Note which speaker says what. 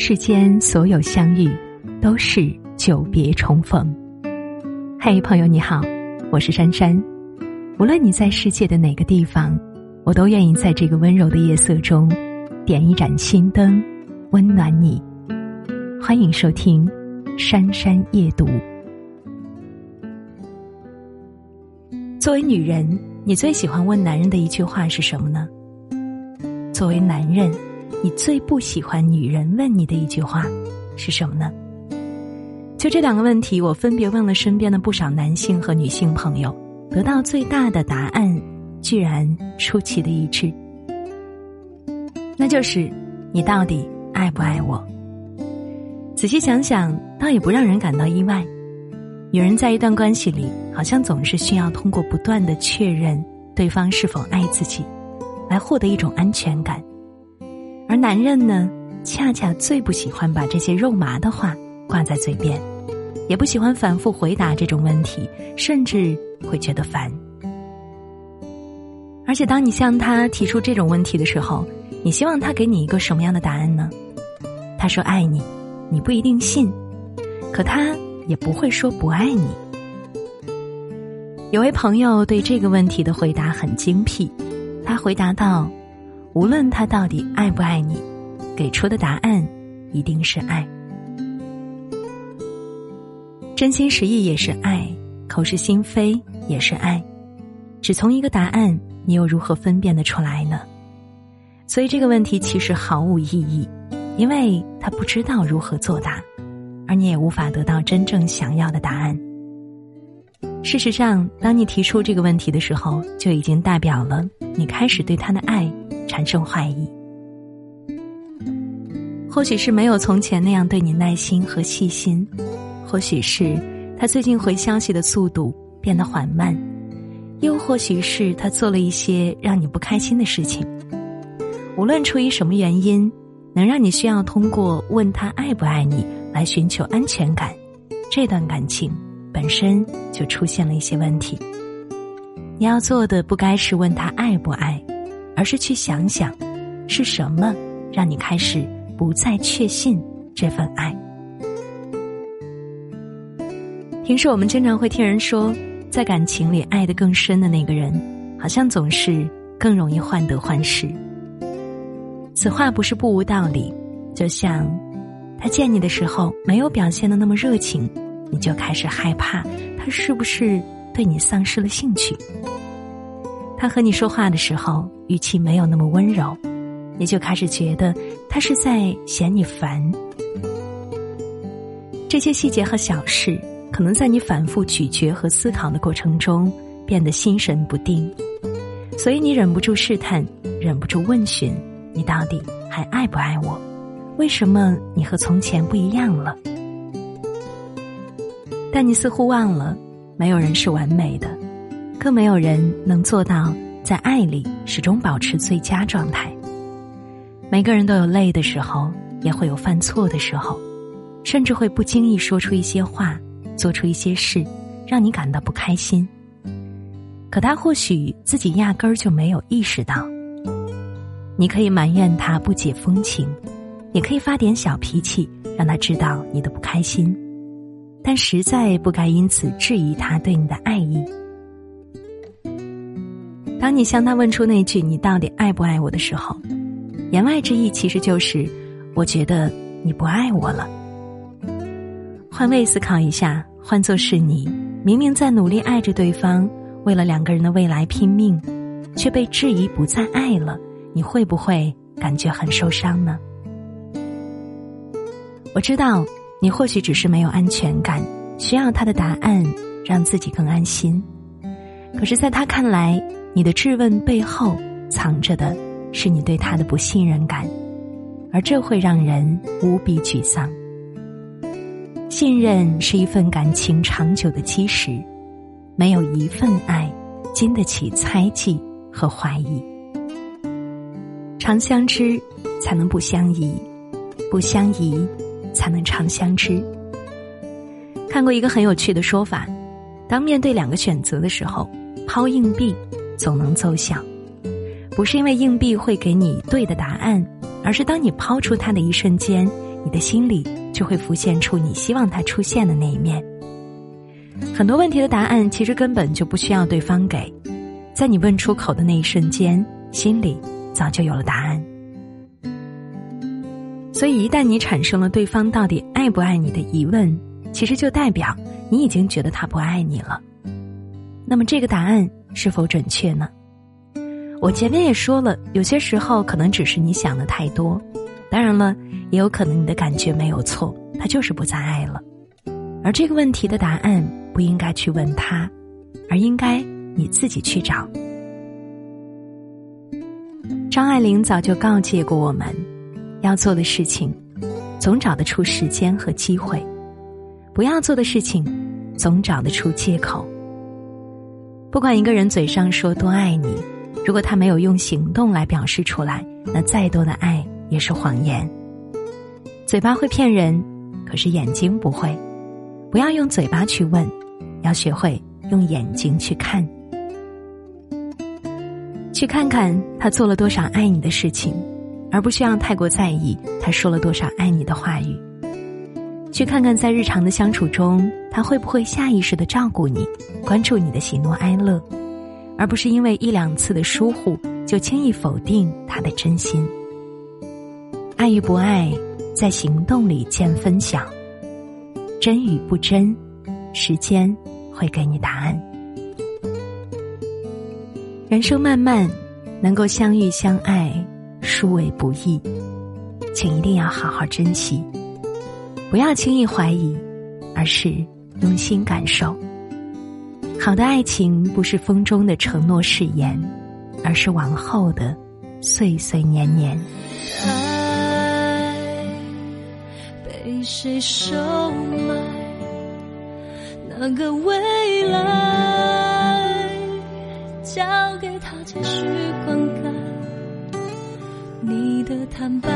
Speaker 1: 世间所有相遇，都是久别重逢。嘿，朋友你好，我是珊珊。无论你在世界的哪个地方，我都愿意在这个温柔的夜色中，点一盏心灯，温暖你。欢迎收听《珊珊夜读》。作为女人，你最喜欢问男人的一句话是什么呢？作为男人。你最不喜欢女人问你的一句话是什么呢？就这两个问题，我分别问了身边的不少男性和女性朋友，得到最大的答案居然出奇的一致，那就是你到底爱不爱我？仔细想想，倒也不让人感到意外。女人在一段关系里，好像总是需要通过不断的确认对方是否爱自己，来获得一种安全感。而男人呢，恰恰最不喜欢把这些肉麻的话挂在嘴边，也不喜欢反复回答这种问题，甚至会觉得烦。而且，当你向他提出这种问题的时候，你希望他给你一个什么样的答案呢？他说爱你，你不一定信，可他也不会说不爱你。有位朋友对这个问题的回答很精辟，他回答道。无论他到底爱不爱你，给出的答案一定是爱。真心实意也是爱，口是心非也是爱。只从一个答案，你又如何分辨得出来呢？所以这个问题其实毫无意义，因为他不知道如何作答，而你也无法得到真正想要的答案。事实上，当你提出这个问题的时候，就已经代表了你开始对他的爱。产生怀疑，或许是没有从前那样对你耐心和细心，或许是他最近回消息的速度变得缓慢，又或许是他做了一些让你不开心的事情。无论出于什么原因，能让你需要通过问他爱不爱你来寻求安全感，这段感情本身就出现了一些问题。你要做的不该是问他爱不爱。而是去想想，是什么让你开始不再确信这份爱？平时我们经常会听人说，在感情里爱得更深的那个人，好像总是更容易患得患失。此话不是不无道理。就像他见你的时候没有表现的那么热情，你就开始害怕他是不是对你丧失了兴趣。他和你说话的时候，语气没有那么温柔，你就开始觉得他是在嫌你烦。这些细节和小事，可能在你反复咀嚼和思考的过程中变得心神不定，所以你忍不住试探，忍不住问询：你到底还爱不爱我？为什么你和从前不一样了？但你似乎忘了，没有人是完美的。更没有人能做到在爱里始终保持最佳状态。每个人都有累的时候，也会有犯错的时候，甚至会不经意说出一些话，做出一些事，让你感到不开心。可他或许自己压根儿就没有意识到。你可以埋怨他不解风情，也可以发点小脾气，让他知道你的不开心，但实在不该因此质疑他对你的爱意。当你向他问出那句“你到底爱不爱我”的时候，言外之意其实就是“我觉得你不爱我了”。换位思考一下，换作是你，明明在努力爱着对方，为了两个人的未来拼命，却被质疑不再爱了，你会不会感觉很受伤呢？我知道你或许只是没有安全感，需要他的答案让自己更安心。可是，在他看来，你的质问背后藏着的是你对他的不信任感，而这会让人无比沮丧。信任是一份感情长久的基石，没有一份爱经得起猜忌和怀疑。长相知才能不相疑，不相疑才能长相知。看过一个很有趣的说法：当面对两个选择的时候，抛硬币。总能奏效，不是因为硬币会给你对的答案，而是当你抛出它的一瞬间，你的心里就会浮现出你希望它出现的那一面。很多问题的答案其实根本就不需要对方给，在你问出口的那一瞬间，心里早就有了答案。所以，一旦你产生了对方到底爱不爱你的疑问，其实就代表你已经觉得他不爱你了。那么，这个答案是否准确呢？我前面也说了，有些时候可能只是你想的太多。当然了，也有可能你的感觉没有错，他就是不再爱了。而这个问题的答案不应该去问他，而应该你自己去找。张爱玲早就告诫过我们，要做的事情，总找得出时间和机会；不要做的事情，总找得出借口。不管一个人嘴上说多爱你。如果他没有用行动来表示出来，那再多的爱也是谎言。嘴巴会骗人，可是眼睛不会。不要用嘴巴去问，要学会用眼睛去看。去看看他做了多少爱你的事情，而不需要太过在意他说了多少爱你的话语。去看看在日常的相处中，他会不会下意识的照顾你，关注你的喜怒哀乐。而不是因为一两次的疏忽就轻易否定他的真心。爱与不爱，在行动里见分晓。真与不真，时间会给你答案。人生漫漫，能够相遇相爱，殊为不易，请一定要好好珍惜，不要轻易怀疑，而是用心感受。好的爱情不是风中的承诺誓言，而是往后的岁岁年年。
Speaker 2: 爱被谁收买？那个未来交给他继续灌溉。你的坦白，